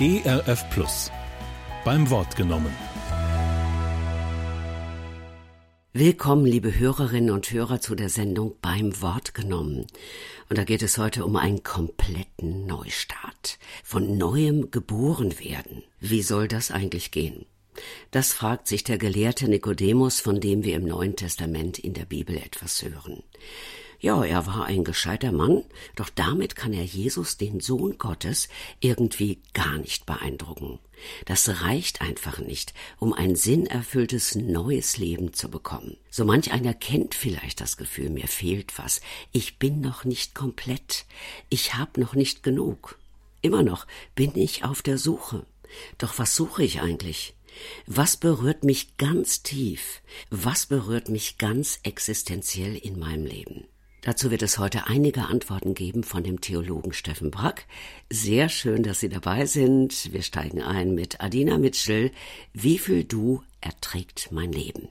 ERF Plus. Beim Wort genommen. Willkommen, liebe Hörerinnen und Hörer, zu der Sendung Beim Wort genommen. Und da geht es heute um einen kompletten Neustart. Von neuem geboren werden. Wie soll das eigentlich gehen? Das fragt sich der Gelehrte Nikodemus, von dem wir im Neuen Testament in der Bibel etwas hören. Ja, er war ein gescheiter Mann, doch damit kann er Jesus, den Sohn Gottes, irgendwie gar nicht beeindrucken. Das reicht einfach nicht, um ein sinnerfülltes neues Leben zu bekommen. So manch einer kennt vielleicht das Gefühl, mir fehlt was, ich bin noch nicht komplett, ich hab noch nicht genug. Immer noch bin ich auf der Suche. Doch was suche ich eigentlich? Was berührt mich ganz tief? Was berührt mich ganz existenziell in meinem Leben? Dazu wird es heute einige Antworten geben von dem Theologen Steffen Brack. Sehr schön, dass Sie dabei sind. Wir steigen ein mit Adina Mitchell. Wie viel du erträgt mein Leben?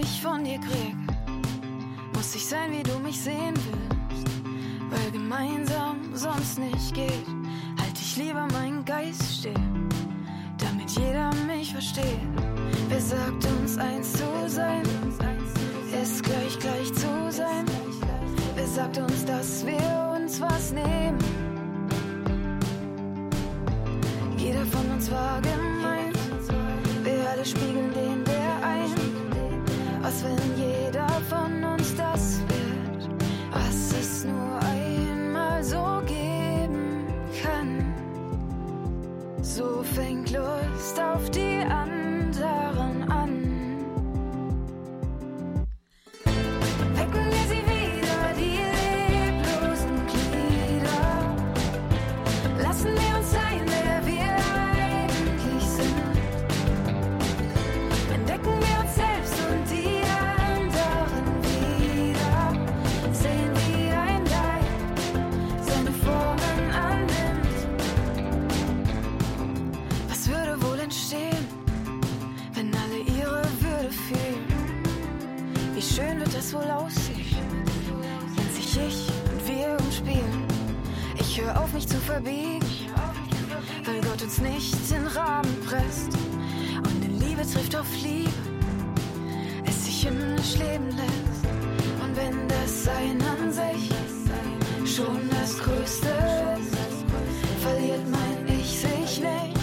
Ich von dir krieg. Muss ich sein, wie du mich sehen willst. Weil gemeinsam sonst nicht geht, halt ich lieber meinen Geist still, damit jeder mich versteht. Wer sagt uns eins zu sein, ist gleich gleich zu sein. Wer sagt uns, dass wir uns was nehmen? Jeder von uns war gemeint, was, wenn jeder von uns das wird, was es nur einmal so geben kann? So fängt Lust auf die verbiegen, weil Gott uns nicht in Rahmen presst. Und in Liebe trifft auf Liebe, es sich himmlisch leben lässt. Und wenn das Sein an sich schon das Größte ist, verliert mein Ich sich nicht.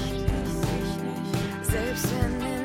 Selbst wenn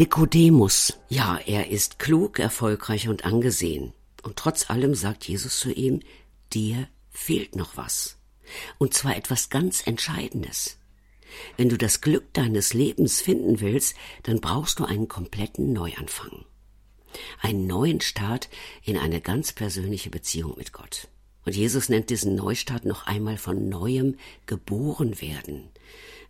Nikodemus, ja, er ist klug, erfolgreich und angesehen. Und trotz allem sagt Jesus zu ihm, dir fehlt noch was. Und zwar etwas ganz Entscheidendes. Wenn du das Glück deines Lebens finden willst, dann brauchst du einen kompletten Neuanfang. Einen neuen Start in eine ganz persönliche Beziehung mit Gott. Und Jesus nennt diesen Neustart noch einmal von neuem geboren werden.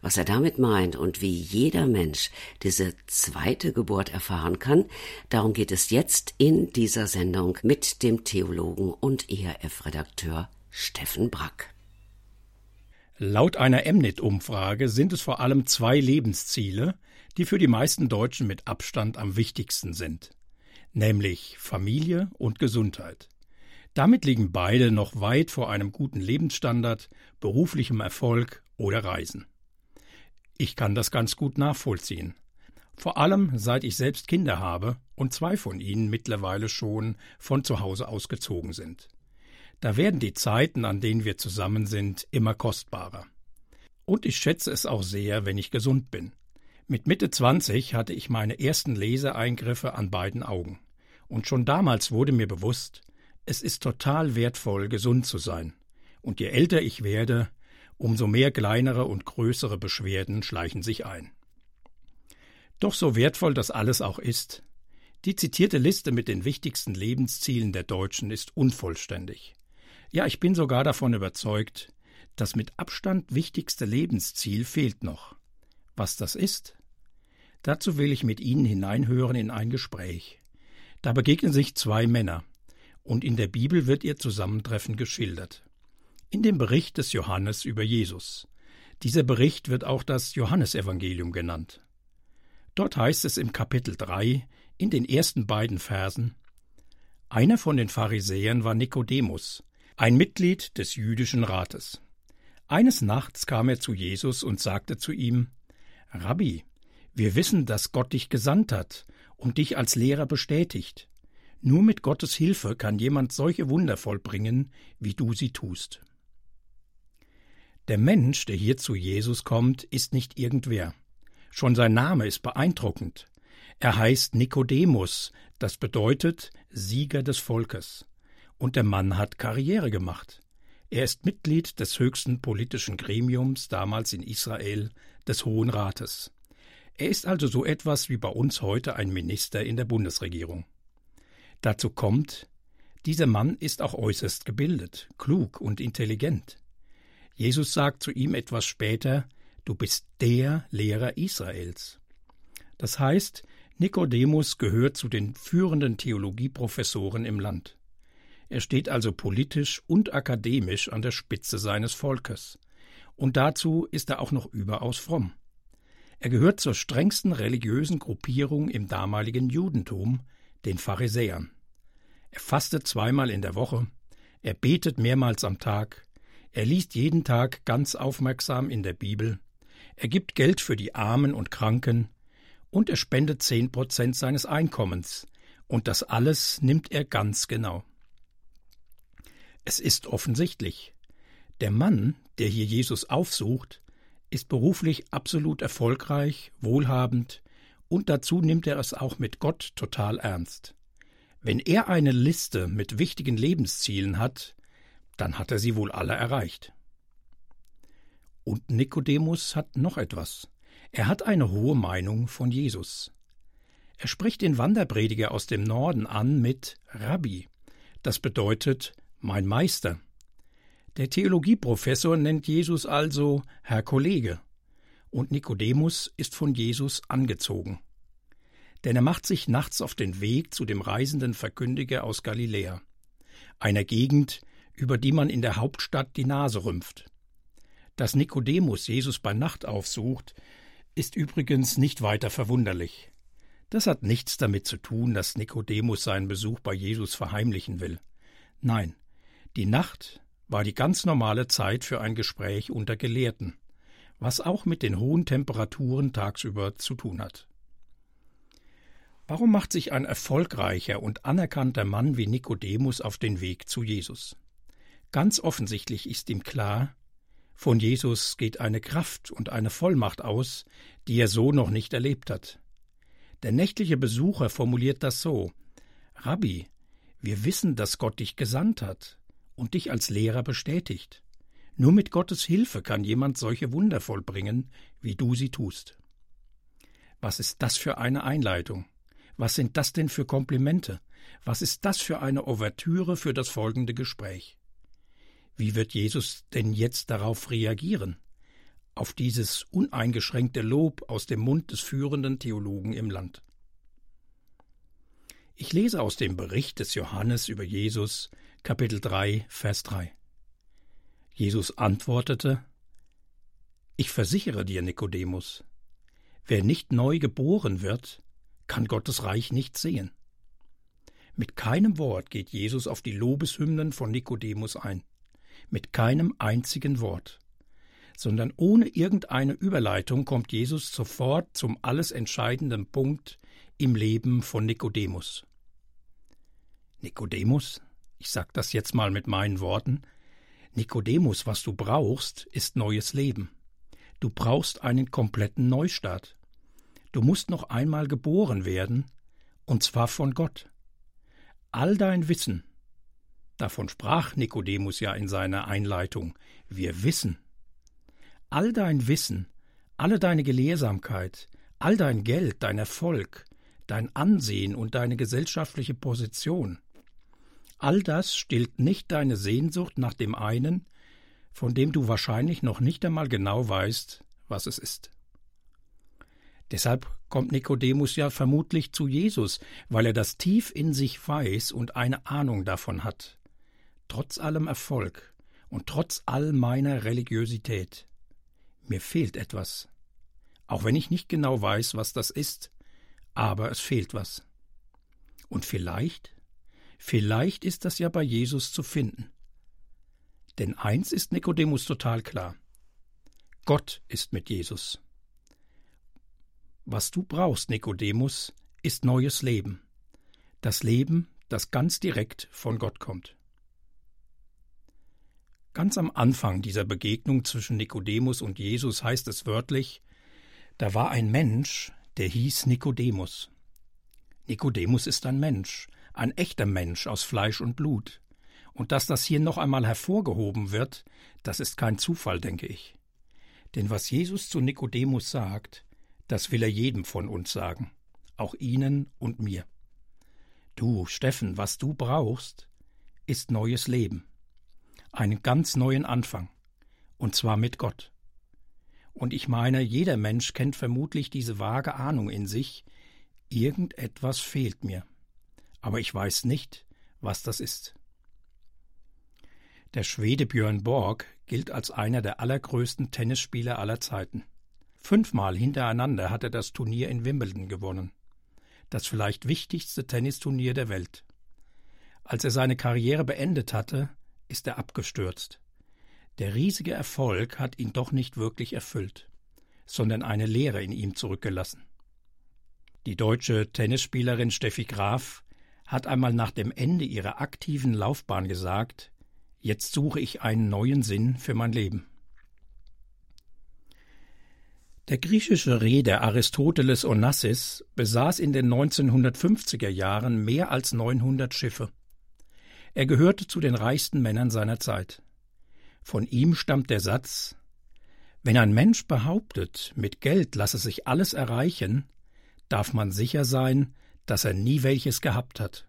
Was er damit meint und wie jeder Mensch diese zweite Geburt erfahren kann, darum geht es jetzt in dieser Sendung mit dem Theologen und ERF-Redakteur Steffen Brack. Laut einer Emnet-Umfrage sind es vor allem zwei Lebensziele, die für die meisten Deutschen mit Abstand am wichtigsten sind, nämlich Familie und Gesundheit. Damit liegen beide noch weit vor einem guten Lebensstandard, beruflichem Erfolg oder Reisen. Ich kann das ganz gut nachvollziehen. Vor allem seit ich selbst Kinder habe und zwei von ihnen mittlerweile schon von zu Hause ausgezogen sind. Da werden die Zeiten, an denen wir zusammen sind, immer kostbarer. Und ich schätze es auch sehr, wenn ich gesund bin. Mit Mitte 20 hatte ich meine ersten Leseeingriffe an beiden Augen. Und schon damals wurde mir bewusst, es ist total wertvoll, gesund zu sein. Und je älter ich werde, umso mehr kleinere und größere Beschwerden schleichen sich ein. Doch so wertvoll das alles auch ist, die zitierte Liste mit den wichtigsten Lebenszielen der Deutschen ist unvollständig. Ja, ich bin sogar davon überzeugt, das mit Abstand wichtigste Lebensziel fehlt noch. Was das ist? Dazu will ich mit Ihnen hineinhören in ein Gespräch. Da begegnen sich zwei Männer, und in der Bibel wird ihr Zusammentreffen geschildert in dem Bericht des Johannes über Jesus. Dieser Bericht wird auch das Johannesevangelium genannt. Dort heißt es im Kapitel 3 in den ersten beiden Versen Einer von den Pharisäern war Nikodemus, ein Mitglied des jüdischen Rates. Eines Nachts kam er zu Jesus und sagte zu ihm Rabbi, wir wissen, dass Gott dich gesandt hat und dich als Lehrer bestätigt. Nur mit Gottes Hilfe kann jemand solche Wunder vollbringen, wie du sie tust. Der Mensch, der hier zu Jesus kommt, ist nicht irgendwer. Schon sein Name ist beeindruckend. Er heißt Nikodemus, das bedeutet Sieger des Volkes. Und der Mann hat Karriere gemacht. Er ist Mitglied des höchsten politischen Gremiums damals in Israel, des Hohen Rates. Er ist also so etwas wie bei uns heute ein Minister in der Bundesregierung. Dazu kommt, dieser Mann ist auch äußerst gebildet, klug und intelligent. Jesus sagt zu ihm etwas später, du bist der Lehrer Israels. Das heißt, Nikodemus gehört zu den führenden Theologieprofessoren im Land. Er steht also politisch und akademisch an der Spitze seines Volkes. Und dazu ist er auch noch überaus fromm. Er gehört zur strengsten religiösen Gruppierung im damaligen Judentum, den Pharisäern. Er fastet zweimal in der Woche, er betet mehrmals am Tag, er liest jeden Tag ganz aufmerksam in der Bibel, er gibt Geld für die Armen und Kranken, und er spendet zehn Prozent seines Einkommens, und das alles nimmt er ganz genau. Es ist offensichtlich, der Mann, der hier Jesus aufsucht, ist beruflich absolut erfolgreich, wohlhabend, und dazu nimmt er es auch mit Gott total ernst. Wenn er eine Liste mit wichtigen Lebenszielen hat, dann hat er sie wohl alle erreicht. Und Nikodemus hat noch etwas. Er hat eine hohe Meinung von Jesus. Er spricht den Wanderprediger aus dem Norden an mit Rabbi. Das bedeutet mein Meister. Der Theologieprofessor nennt Jesus also Herr Kollege. Und Nikodemus ist von Jesus angezogen. Denn er macht sich nachts auf den Weg zu dem reisenden Verkündiger aus Galiläa, einer Gegend, über die man in der Hauptstadt die Nase rümpft. Dass Nikodemus Jesus bei Nacht aufsucht, ist übrigens nicht weiter verwunderlich. Das hat nichts damit zu tun, dass Nikodemus seinen Besuch bei Jesus verheimlichen will. Nein, die Nacht war die ganz normale Zeit für ein Gespräch unter Gelehrten, was auch mit den hohen Temperaturen tagsüber zu tun hat. Warum macht sich ein erfolgreicher und anerkannter Mann wie Nikodemus auf den Weg zu Jesus? Ganz offensichtlich ist ihm klar, von Jesus geht eine Kraft und eine Vollmacht aus, die er so noch nicht erlebt hat. Der nächtliche Besucher formuliert das so Rabbi, wir wissen, dass Gott dich gesandt hat und dich als Lehrer bestätigt. Nur mit Gottes Hilfe kann jemand solche Wunder vollbringen, wie du sie tust. Was ist das für eine Einleitung? Was sind das denn für Komplimente? Was ist das für eine Ouvertüre für das folgende Gespräch? Wie wird Jesus denn jetzt darauf reagieren? Auf dieses uneingeschränkte Lob aus dem Mund des führenden Theologen im Land. Ich lese aus dem Bericht des Johannes über Jesus, Kapitel 3, Vers 3. Jesus antwortete: Ich versichere dir, Nikodemus, wer nicht neu geboren wird, kann Gottes Reich nicht sehen. Mit keinem Wort geht Jesus auf die Lobeshymnen von Nikodemus ein, mit keinem einzigen Wort, sondern ohne irgendeine Überleitung kommt Jesus sofort zum alles entscheidenden Punkt im Leben von Nikodemus. Nikodemus, ich sag das jetzt mal mit meinen Worten, Nikodemus, was du brauchst, ist neues Leben. Du brauchst einen kompletten Neustart. Du musst noch einmal geboren werden, und zwar von Gott all dein Wissen, davon sprach Nikodemus ja in seiner Einleitung, wir wissen, all dein Wissen, alle deine Gelehrsamkeit, all dein Geld, dein Erfolg, dein Ansehen und deine gesellschaftliche Position, all das stillt nicht deine Sehnsucht nach dem einen, von dem du wahrscheinlich noch nicht einmal genau weißt, was es ist. Deshalb kommt Nikodemus ja vermutlich zu Jesus, weil er das tief in sich weiß und eine Ahnung davon hat. Trotz allem Erfolg und trotz all meiner Religiosität. Mir fehlt etwas. Auch wenn ich nicht genau weiß, was das ist, aber es fehlt was. Und vielleicht, vielleicht ist das ja bei Jesus zu finden. Denn eins ist Nikodemus total klar. Gott ist mit Jesus. Was du brauchst, Nikodemus, ist neues Leben. Das Leben, das ganz direkt von Gott kommt. Ganz am Anfang dieser Begegnung zwischen Nikodemus und Jesus heißt es wörtlich, da war ein Mensch, der hieß Nikodemus. Nikodemus ist ein Mensch, ein echter Mensch aus Fleisch und Blut. Und dass das hier noch einmal hervorgehoben wird, das ist kein Zufall, denke ich. Denn was Jesus zu Nikodemus sagt, das will er jedem von uns sagen, auch Ihnen und mir. Du, Steffen, was du brauchst, ist neues Leben, einen ganz neuen Anfang, und zwar mit Gott. Und ich meine, jeder Mensch kennt vermutlich diese vage Ahnung in sich, irgendetwas fehlt mir, aber ich weiß nicht, was das ist. Der Schwede Björn Borg gilt als einer der allergrößten Tennisspieler aller Zeiten. Fünfmal hintereinander hat er das Turnier in Wimbledon gewonnen. Das vielleicht wichtigste Tennisturnier der Welt. Als er seine Karriere beendet hatte, ist er abgestürzt. Der riesige Erfolg hat ihn doch nicht wirklich erfüllt, sondern eine Lehre in ihm zurückgelassen. Die deutsche Tennisspielerin Steffi Graf hat einmal nach dem Ende ihrer aktiven Laufbahn gesagt, Jetzt suche ich einen neuen Sinn für mein Leben. Der griechische Reeder Aristoteles Onassis besaß in den 1950er Jahren mehr als 900 Schiffe. Er gehörte zu den reichsten Männern seiner Zeit. Von ihm stammt der Satz Wenn ein Mensch behauptet, mit Geld lasse sich alles erreichen, darf man sicher sein, dass er nie welches gehabt hat.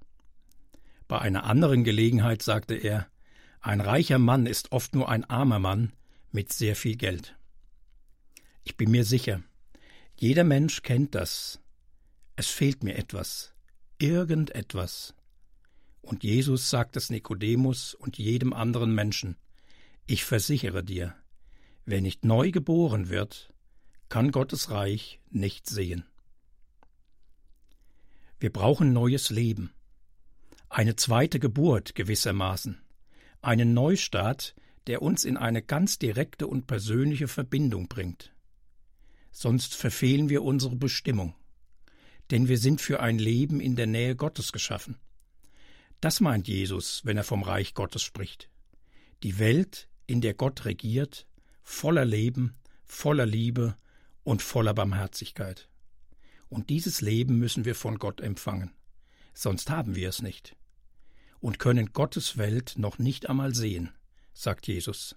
Bei einer anderen Gelegenheit sagte er Ein reicher Mann ist oft nur ein armer Mann mit sehr viel Geld. Ich bin mir sicher, jeder Mensch kennt das. Es fehlt mir etwas, irgendetwas. Und Jesus sagt es Nikodemus und jedem anderen Menschen. Ich versichere dir, wer nicht neu geboren wird, kann Gottes Reich nicht sehen. Wir brauchen neues Leben, eine zweite Geburt gewissermaßen, einen Neustart, der uns in eine ganz direkte und persönliche Verbindung bringt sonst verfehlen wir unsere Bestimmung. Denn wir sind für ein Leben in der Nähe Gottes geschaffen. Das meint Jesus, wenn er vom Reich Gottes spricht. Die Welt, in der Gott regiert, voller Leben, voller Liebe und voller Barmherzigkeit. Und dieses Leben müssen wir von Gott empfangen. Sonst haben wir es nicht. Und können Gottes Welt noch nicht einmal sehen, sagt Jesus.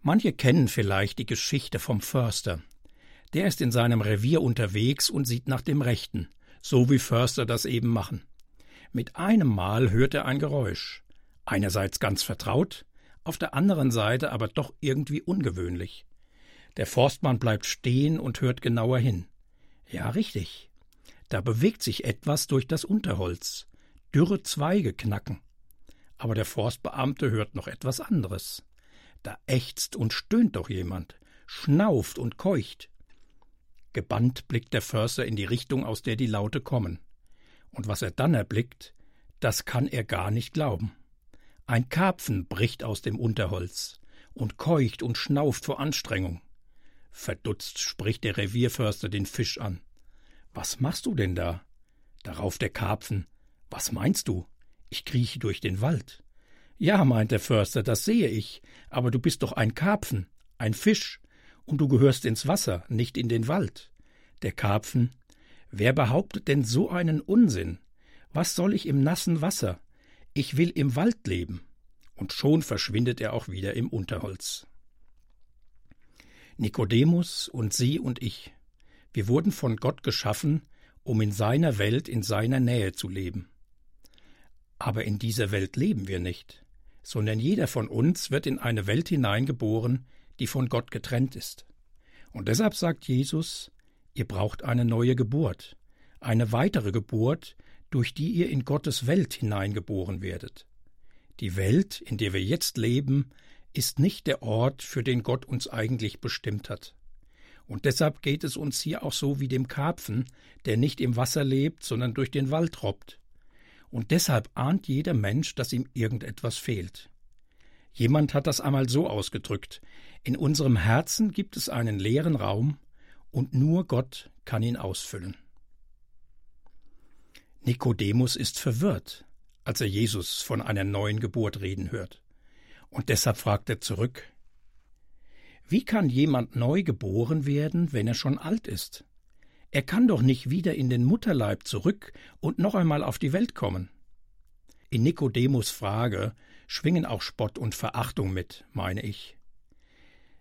Manche kennen vielleicht die Geschichte vom Förster. Der ist in seinem Revier unterwegs und sieht nach dem Rechten, so wie Förster das eben machen. Mit einem Mal hört er ein Geräusch, einerseits ganz vertraut, auf der anderen Seite aber doch irgendwie ungewöhnlich. Der Forstmann bleibt stehen und hört genauer hin. Ja, richtig. Da bewegt sich etwas durch das Unterholz. Dürre Zweige knacken. Aber der Forstbeamte hört noch etwas anderes. Da ächzt und stöhnt doch jemand, schnauft und keucht. Gebannt blickt der Förster in die Richtung, aus der die Laute kommen. Und was er dann erblickt, das kann er gar nicht glauben. Ein Karpfen bricht aus dem Unterholz und keucht und schnauft vor Anstrengung. Verdutzt spricht der Revierförster den Fisch an. Was machst du denn da? Darauf der Karpfen. Was meinst du? Ich krieche durch den Wald. Ja, meint der Förster, das sehe ich, aber du bist doch ein Karpfen, ein Fisch, und du gehörst ins Wasser, nicht in den Wald. Der Karpfen, wer behauptet denn so einen Unsinn? Was soll ich im nassen Wasser? Ich will im Wald leben. Und schon verschwindet er auch wieder im Unterholz. Nikodemus und Sie und ich, wir wurden von Gott geschaffen, um in seiner Welt, in seiner Nähe zu leben. Aber in dieser Welt leben wir nicht sondern jeder von uns wird in eine Welt hineingeboren, die von Gott getrennt ist. Und deshalb sagt Jesus, ihr braucht eine neue Geburt, eine weitere Geburt, durch die ihr in Gottes Welt hineingeboren werdet. Die Welt, in der wir jetzt leben, ist nicht der Ort, für den Gott uns eigentlich bestimmt hat. Und deshalb geht es uns hier auch so wie dem Karpfen, der nicht im Wasser lebt, sondern durch den Wald robbt, und deshalb ahnt jeder Mensch, dass ihm irgendetwas fehlt. Jemand hat das einmal so ausgedrückt In unserem Herzen gibt es einen leeren Raum, und nur Gott kann ihn ausfüllen. Nikodemus ist verwirrt, als er Jesus von einer neuen Geburt reden hört. Und deshalb fragt er zurück Wie kann jemand neu geboren werden, wenn er schon alt ist? Er kann doch nicht wieder in den Mutterleib zurück und noch einmal auf die Welt kommen. In Nikodemus Frage schwingen auch Spott und Verachtung mit, meine ich.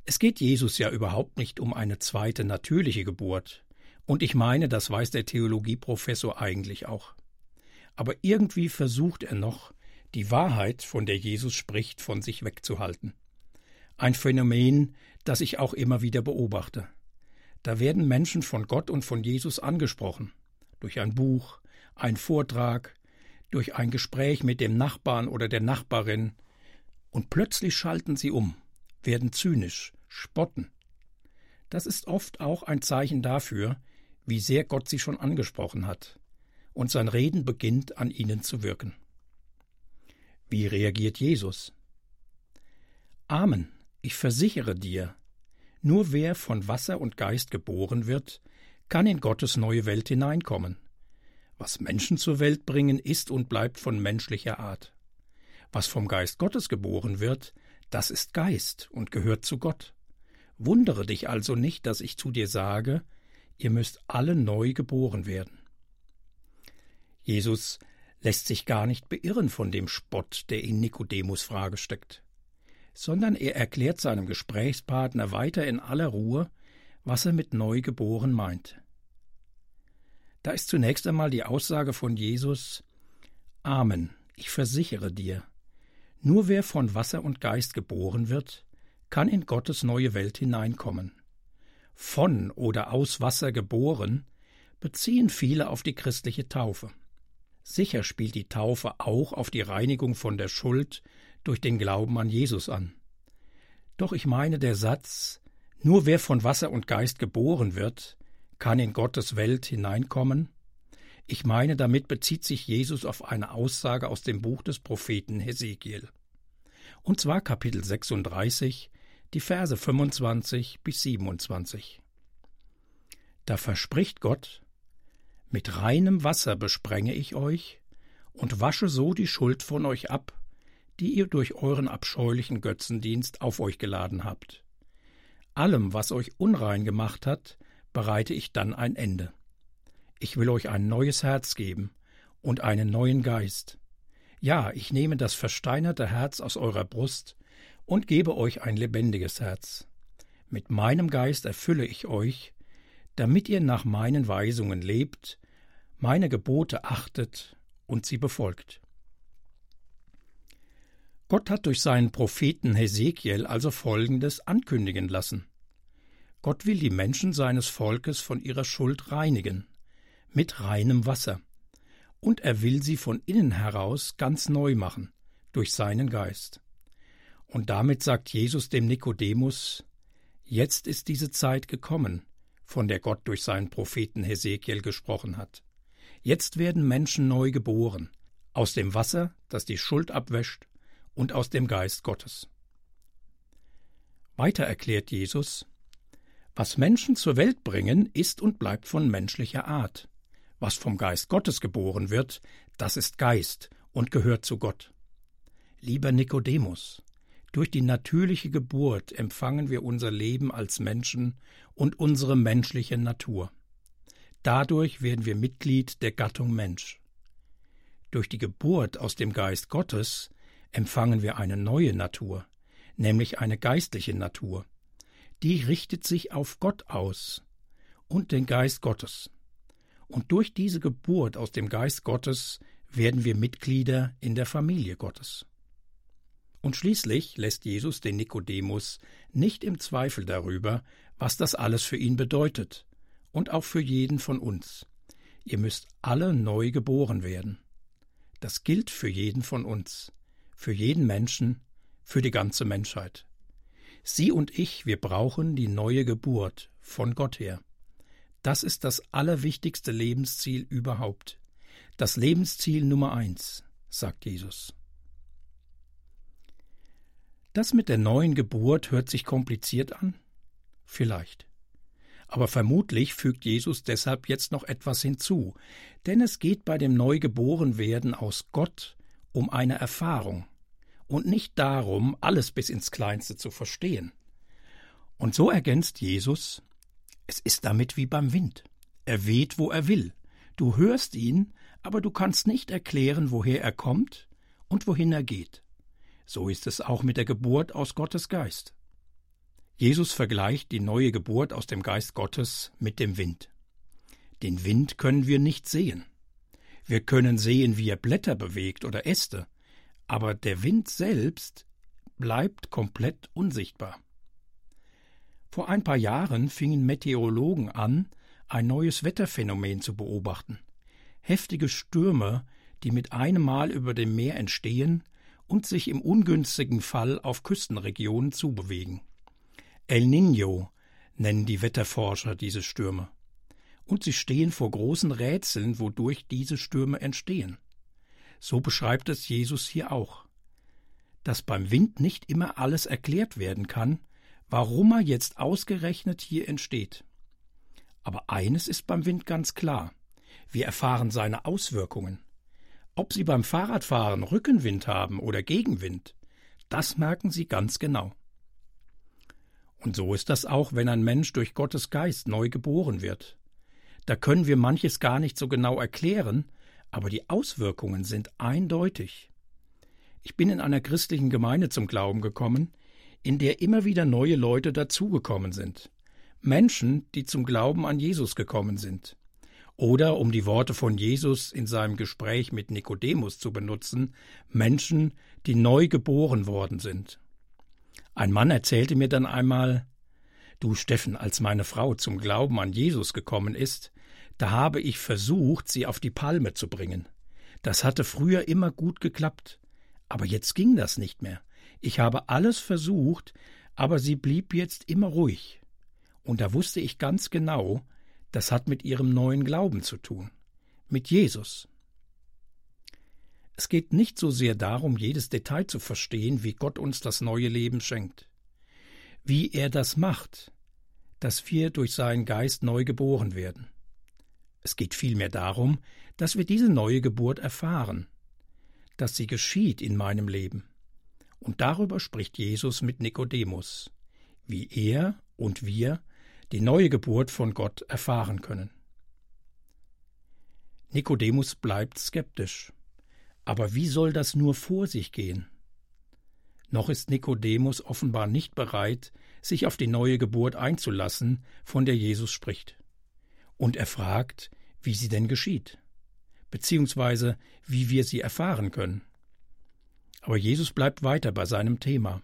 Es geht Jesus ja überhaupt nicht um eine zweite natürliche Geburt, und ich meine, das weiß der Theologieprofessor eigentlich auch. Aber irgendwie versucht er noch, die Wahrheit, von der Jesus spricht, von sich wegzuhalten. Ein Phänomen, das ich auch immer wieder beobachte. Da werden Menschen von Gott und von Jesus angesprochen. Durch ein Buch, ein Vortrag, durch ein Gespräch mit dem Nachbarn oder der Nachbarin. Und plötzlich schalten sie um, werden zynisch, spotten. Das ist oft auch ein Zeichen dafür, wie sehr Gott sie schon angesprochen hat. Und sein Reden beginnt an ihnen zu wirken. Wie reagiert Jesus? Amen, ich versichere dir, nur wer von Wasser und Geist geboren wird, kann in Gottes neue Welt hineinkommen. Was Menschen zur Welt bringen, ist und bleibt von menschlicher Art. Was vom Geist Gottes geboren wird, das ist Geist und gehört zu Gott. Wundere dich also nicht, dass ich zu dir sage, ihr müsst alle neu geboren werden. Jesus lässt sich gar nicht beirren von dem Spott, der in Nikodemus Frage steckt sondern er erklärt seinem Gesprächspartner weiter in aller Ruhe, was er mit Neugeboren meint. Da ist zunächst einmal die Aussage von Jesus Amen, ich versichere dir, nur wer von Wasser und Geist geboren wird, kann in Gottes neue Welt hineinkommen. Von oder aus Wasser geboren beziehen viele auf die christliche Taufe. Sicher spielt die Taufe auch auf die Reinigung von der Schuld durch den Glauben an Jesus an. Doch ich meine der Satz Nur wer von Wasser und Geist geboren wird, kann in Gottes Welt hineinkommen, ich meine, damit bezieht sich Jesus auf eine Aussage aus dem Buch des Propheten Hesekiel. Und zwar Kapitel 36, die Verse 25 bis 27. Da verspricht Gott, mit reinem Wasser besprenge ich euch und wasche so die Schuld von euch ab, die ihr durch euren abscheulichen Götzendienst auf euch geladen habt. Allem, was euch unrein gemacht hat, bereite ich dann ein Ende. Ich will euch ein neues Herz geben und einen neuen Geist. Ja, ich nehme das versteinerte Herz aus eurer Brust und gebe euch ein lebendiges Herz. Mit meinem Geist erfülle ich euch, damit ihr nach meinen Weisungen lebt, meine Gebote achtet und sie befolgt. Gott hat durch seinen Propheten Hesekiel also Folgendes ankündigen lassen. Gott will die Menschen seines Volkes von ihrer Schuld reinigen, mit reinem Wasser, und er will sie von innen heraus ganz neu machen, durch seinen Geist. Und damit sagt Jesus dem Nikodemus, Jetzt ist diese Zeit gekommen, von der Gott durch seinen Propheten Hesekiel gesprochen hat. Jetzt werden Menschen neu geboren, aus dem Wasser, das die Schuld abwäscht, und aus dem Geist Gottes. Weiter erklärt Jesus, was Menschen zur Welt bringen, ist und bleibt von menschlicher Art. Was vom Geist Gottes geboren wird, das ist Geist und gehört zu Gott. Lieber Nikodemus, durch die natürliche Geburt empfangen wir unser Leben als Menschen und unsere menschliche Natur. Dadurch werden wir Mitglied der Gattung Mensch. Durch die Geburt aus dem Geist Gottes empfangen wir eine neue Natur, nämlich eine geistliche Natur. Die richtet sich auf Gott aus und den Geist Gottes. Und durch diese Geburt aus dem Geist Gottes werden wir Mitglieder in der Familie Gottes. Und schließlich lässt Jesus den Nikodemus nicht im Zweifel darüber, was das alles für ihn bedeutet, und auch für jeden von uns. Ihr müsst alle neu geboren werden. Das gilt für jeden von uns für jeden Menschen, für die ganze Menschheit. Sie und ich, wir brauchen die neue Geburt von Gott her. Das ist das allerwichtigste Lebensziel überhaupt. Das Lebensziel Nummer eins, sagt Jesus. Das mit der neuen Geburt hört sich kompliziert an? Vielleicht. Aber vermutlich fügt Jesus deshalb jetzt noch etwas hinzu, denn es geht bei dem Neugeborenwerden aus Gott um eine Erfahrung, und nicht darum, alles bis ins Kleinste zu verstehen. Und so ergänzt Jesus, es ist damit wie beim Wind. Er weht, wo er will. Du hörst ihn, aber du kannst nicht erklären, woher er kommt und wohin er geht. So ist es auch mit der Geburt aus Gottes Geist. Jesus vergleicht die neue Geburt aus dem Geist Gottes mit dem Wind. Den Wind können wir nicht sehen. Wir können sehen, wie er Blätter bewegt oder Äste, aber der Wind selbst bleibt komplett unsichtbar. Vor ein paar Jahren fingen Meteorologen an, ein neues Wetterphänomen zu beobachten. Heftige Stürme, die mit einem Mal über dem Meer entstehen und sich im ungünstigen Fall auf Küstenregionen zubewegen. El Niño nennen die Wetterforscher diese Stürme. Und sie stehen vor großen Rätseln, wodurch diese Stürme entstehen. So beschreibt es Jesus hier auch. Dass beim Wind nicht immer alles erklärt werden kann, warum er jetzt ausgerechnet hier entsteht. Aber eines ist beim Wind ganz klar. Wir erfahren seine Auswirkungen. Ob Sie beim Fahrradfahren Rückenwind haben oder Gegenwind, das merken Sie ganz genau. Und so ist das auch, wenn ein Mensch durch Gottes Geist neu geboren wird. Da können wir manches gar nicht so genau erklären, aber die Auswirkungen sind eindeutig. Ich bin in einer christlichen Gemeinde zum Glauben gekommen, in der immer wieder neue Leute dazugekommen sind. Menschen, die zum Glauben an Jesus gekommen sind. Oder, um die Worte von Jesus in seinem Gespräch mit Nikodemus zu benutzen, Menschen, die neu geboren worden sind. Ein Mann erzählte mir dann einmal Du Steffen, als meine Frau zum Glauben an Jesus gekommen ist, da habe ich versucht, sie auf die Palme zu bringen. Das hatte früher immer gut geklappt. Aber jetzt ging das nicht mehr. Ich habe alles versucht, aber sie blieb jetzt immer ruhig. Und da wusste ich ganz genau, das hat mit ihrem neuen Glauben zu tun. Mit Jesus. Es geht nicht so sehr darum, jedes Detail zu verstehen, wie Gott uns das neue Leben schenkt. Wie er das macht, dass wir durch seinen Geist neu geboren werden. Es geht vielmehr darum, dass wir diese neue Geburt erfahren, dass sie geschieht in meinem Leben. Und darüber spricht Jesus mit Nikodemus, wie er und wir die neue Geburt von Gott erfahren können. Nikodemus bleibt skeptisch. Aber wie soll das nur vor sich gehen? Noch ist Nikodemus offenbar nicht bereit, sich auf die neue Geburt einzulassen, von der Jesus spricht. Und er fragt, wie sie denn geschieht, beziehungsweise wie wir sie erfahren können. Aber Jesus bleibt weiter bei seinem Thema.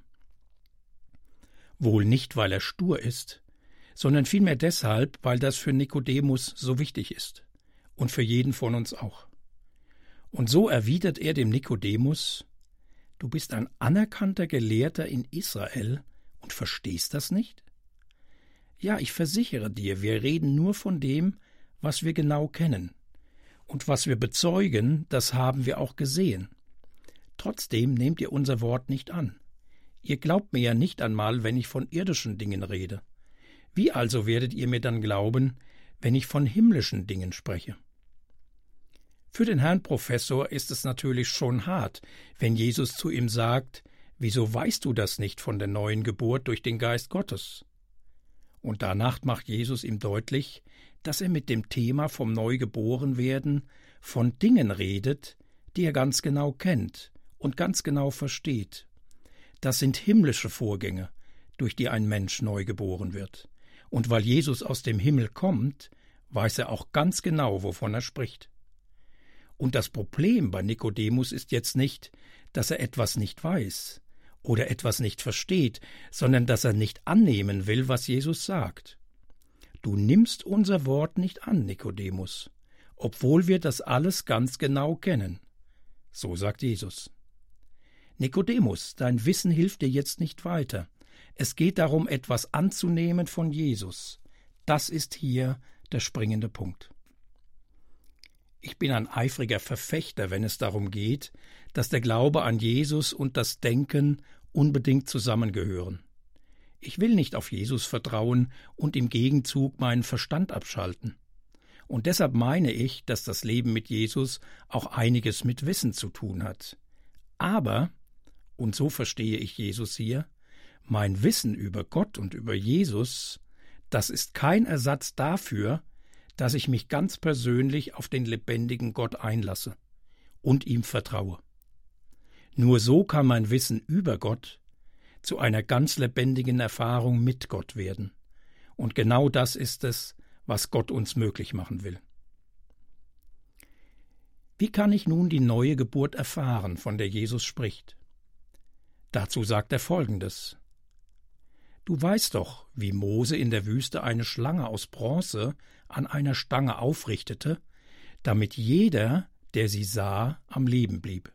Wohl nicht, weil er stur ist, sondern vielmehr deshalb, weil das für Nikodemus so wichtig ist und für jeden von uns auch. Und so erwidert er dem Nikodemus Du bist ein anerkannter Gelehrter in Israel und verstehst das nicht? Ja, ich versichere dir, wir reden nur von dem, was wir genau kennen. Und was wir bezeugen, das haben wir auch gesehen. Trotzdem nehmt ihr unser Wort nicht an. Ihr glaubt mir ja nicht einmal, wenn ich von irdischen Dingen rede. Wie also werdet ihr mir dann glauben, wenn ich von himmlischen Dingen spreche? Für den Herrn Professor ist es natürlich schon hart, wenn Jesus zu ihm sagt, Wieso weißt du das nicht von der neuen Geburt durch den Geist Gottes? Und danach macht Jesus ihm deutlich, dass er mit dem Thema vom Neugeborenwerden von Dingen redet, die er ganz genau kennt und ganz genau versteht. Das sind himmlische Vorgänge, durch die ein Mensch neu geboren wird. Und weil Jesus aus dem Himmel kommt, weiß er auch ganz genau, wovon er spricht. Und das Problem bei Nikodemus ist jetzt nicht, dass er etwas nicht weiß oder etwas nicht versteht, sondern dass er nicht annehmen will, was Jesus sagt. Du nimmst unser Wort nicht an, Nikodemus, obwohl wir das alles ganz genau kennen. So sagt Jesus. Nikodemus, dein Wissen hilft dir jetzt nicht weiter. Es geht darum, etwas anzunehmen von Jesus. Das ist hier der springende Punkt. Ich bin ein eifriger Verfechter, wenn es darum geht, dass der Glaube an Jesus und das Denken unbedingt zusammengehören. Ich will nicht auf Jesus vertrauen und im Gegenzug meinen Verstand abschalten. Und deshalb meine ich, dass das Leben mit Jesus auch einiges mit Wissen zu tun hat. Aber, und so verstehe ich Jesus hier, mein Wissen über Gott und über Jesus, das ist kein Ersatz dafür, dass ich mich ganz persönlich auf den lebendigen Gott einlasse und ihm vertraue. Nur so kann mein Wissen über Gott zu einer ganz lebendigen Erfahrung mit Gott werden. Und genau das ist es, was Gott uns möglich machen will. Wie kann ich nun die neue Geburt erfahren, von der Jesus spricht? Dazu sagt er Folgendes Du weißt doch, wie Mose in der Wüste eine Schlange aus Bronze an einer Stange aufrichtete, damit jeder, der sie sah, am Leben blieb.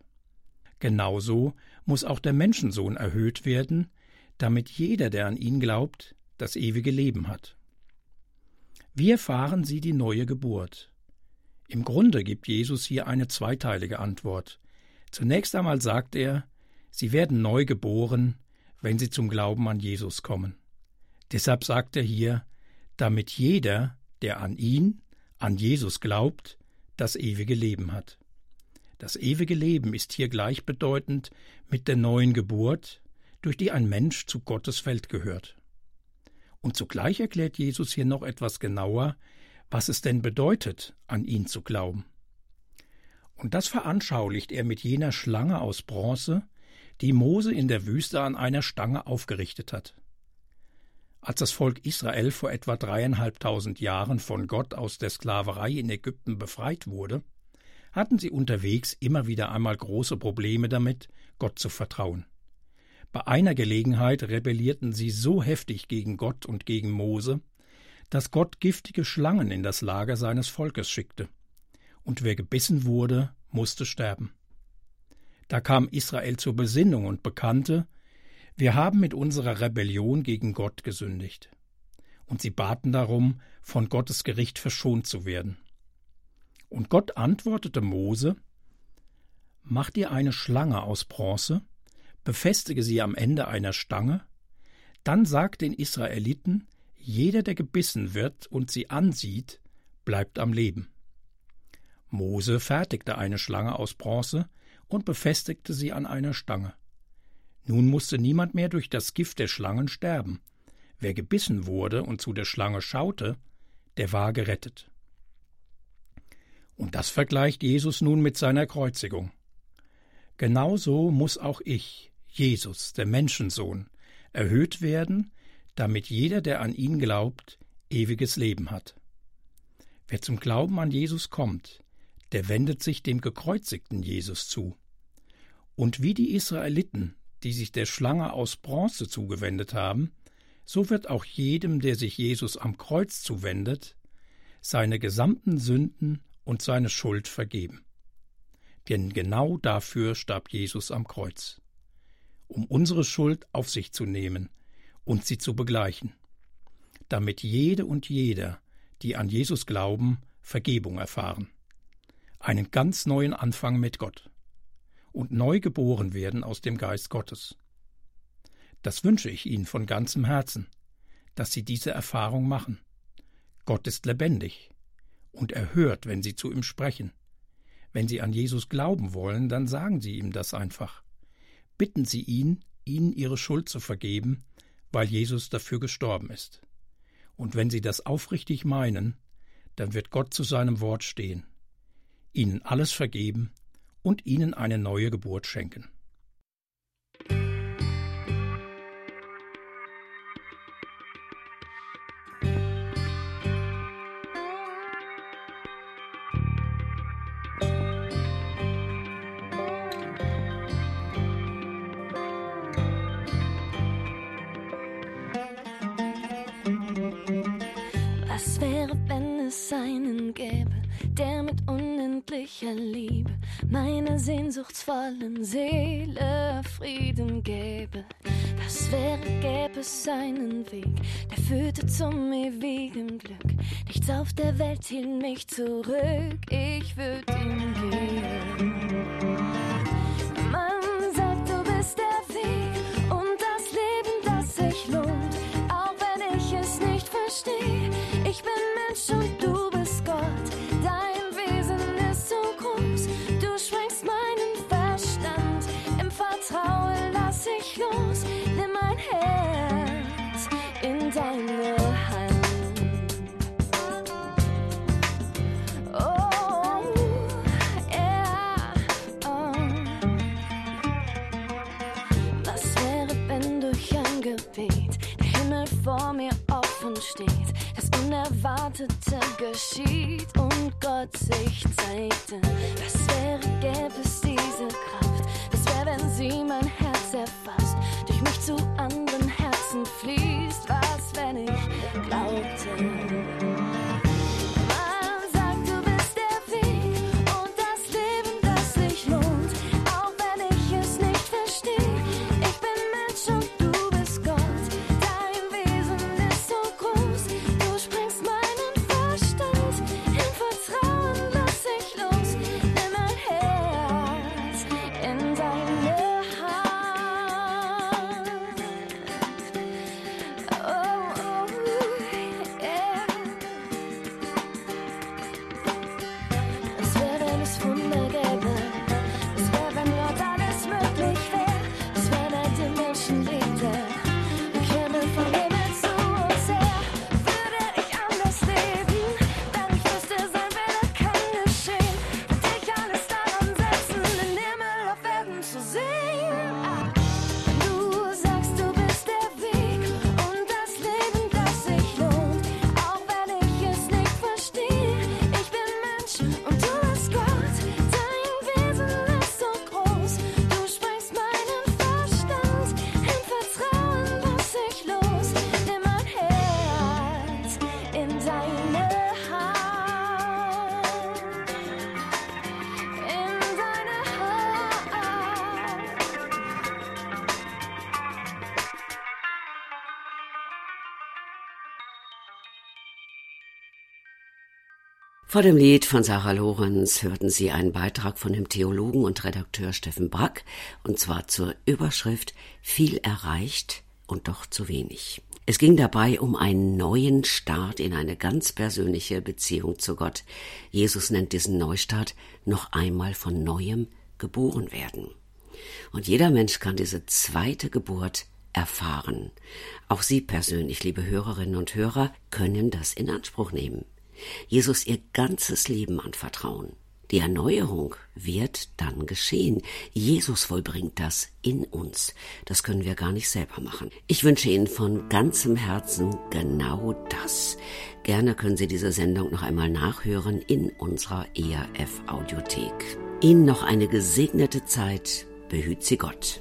Genauso muss auch der Menschensohn erhöht werden, damit jeder, der an ihn glaubt, das ewige Leben hat. Wie erfahren Sie die neue Geburt? Im Grunde gibt Jesus hier eine zweiteilige Antwort. Zunächst einmal sagt er, Sie werden neu geboren, wenn sie zum Glauben an Jesus kommen. Deshalb sagt er hier, damit jeder, der an ihn, an Jesus glaubt, das ewige Leben hat. Das ewige Leben ist hier gleichbedeutend mit der neuen Geburt, durch die ein Mensch zu Gottes Welt gehört. Und zugleich erklärt Jesus hier noch etwas genauer, was es denn bedeutet, an ihn zu glauben. Und das veranschaulicht er mit jener Schlange aus Bronze, die Mose in der Wüste an einer Stange aufgerichtet hat. Als das Volk Israel vor etwa dreieinhalbtausend Jahren von Gott aus der Sklaverei in Ägypten befreit wurde, hatten sie unterwegs immer wieder einmal große Probleme damit, Gott zu vertrauen. Bei einer Gelegenheit rebellierten sie so heftig gegen Gott und gegen Mose, dass Gott giftige Schlangen in das Lager seines Volkes schickte, und wer gebissen wurde, musste sterben. Da kam Israel zur Besinnung und bekannte, wir haben mit unserer Rebellion gegen Gott gesündigt. Und sie baten darum, von Gottes Gericht verschont zu werden. Und Gott antwortete Mose, Mach dir eine Schlange aus Bronze, befestige sie am Ende einer Stange, dann sag den Israeliten, jeder, der gebissen wird und sie ansieht, bleibt am Leben. Mose fertigte eine Schlange aus Bronze, und befestigte sie an einer Stange. Nun musste niemand mehr durch das Gift der Schlangen sterben. Wer gebissen wurde und zu der Schlange schaute, der war gerettet. Und das vergleicht Jesus nun mit seiner Kreuzigung. Genauso muss auch ich, Jesus, der Menschensohn, erhöht werden, damit jeder, der an ihn glaubt, ewiges Leben hat. Wer zum Glauben an Jesus kommt, der wendet sich dem gekreuzigten Jesus zu. Und wie die Israeliten, die sich der Schlange aus Bronze zugewendet haben, so wird auch jedem, der sich Jesus am Kreuz zuwendet, seine gesamten Sünden und seine Schuld vergeben. Denn genau dafür starb Jesus am Kreuz, um unsere Schuld auf sich zu nehmen und sie zu begleichen, damit jede und jeder, die an Jesus glauben, Vergebung erfahren, einen ganz neuen Anfang mit Gott und neu geboren werden aus dem Geist Gottes. Das wünsche ich Ihnen von ganzem Herzen, dass Sie diese Erfahrung machen. Gott ist lebendig und er hört, wenn Sie zu ihm sprechen. Wenn Sie an Jesus glauben wollen, dann sagen Sie ihm das einfach. Bitten Sie ihn, Ihnen Ihre Schuld zu vergeben, weil Jesus dafür gestorben ist. Und wenn Sie das aufrichtig meinen, dann wird Gott zu seinem Wort stehen, Ihnen alles vergeben und Ihnen eine neue Geburt schenken. Unendlicher Liebe meiner sehnsuchtsvollen Seele Frieden gäbe. Was wäre, gäbe es einen Weg, der führte zum ewigen Glück. Nichts auf der Welt hielt mich zurück, ich würde ihn gehen. Unerwartete geschieht und Gott sich zeigte. Was wäre, gäbe es diese Kraft? Was wäre, wenn sie mein Herz erfasst, durch mich zu anderen Vor dem Lied von Sarah Lorenz hörten Sie einen Beitrag von dem Theologen und Redakteur Steffen Brack, und zwar zur Überschrift Viel erreicht und doch zu wenig. Es ging dabei um einen neuen Start in eine ganz persönliche Beziehung zu Gott. Jesus nennt diesen Neustart noch einmal von neuem geboren werden. Und jeder Mensch kann diese zweite Geburt erfahren. Auch Sie persönlich, liebe Hörerinnen und Hörer, können das in Anspruch nehmen. Jesus Ihr ganzes Leben anvertrauen. Die Erneuerung wird dann geschehen. Jesus vollbringt das in uns. Das können wir gar nicht selber machen. Ich wünsche Ihnen von ganzem Herzen genau das. Gerne können Sie diese Sendung noch einmal nachhören in unserer ERF Audiothek. Ihnen noch eine gesegnete Zeit. Behüt Sie Gott.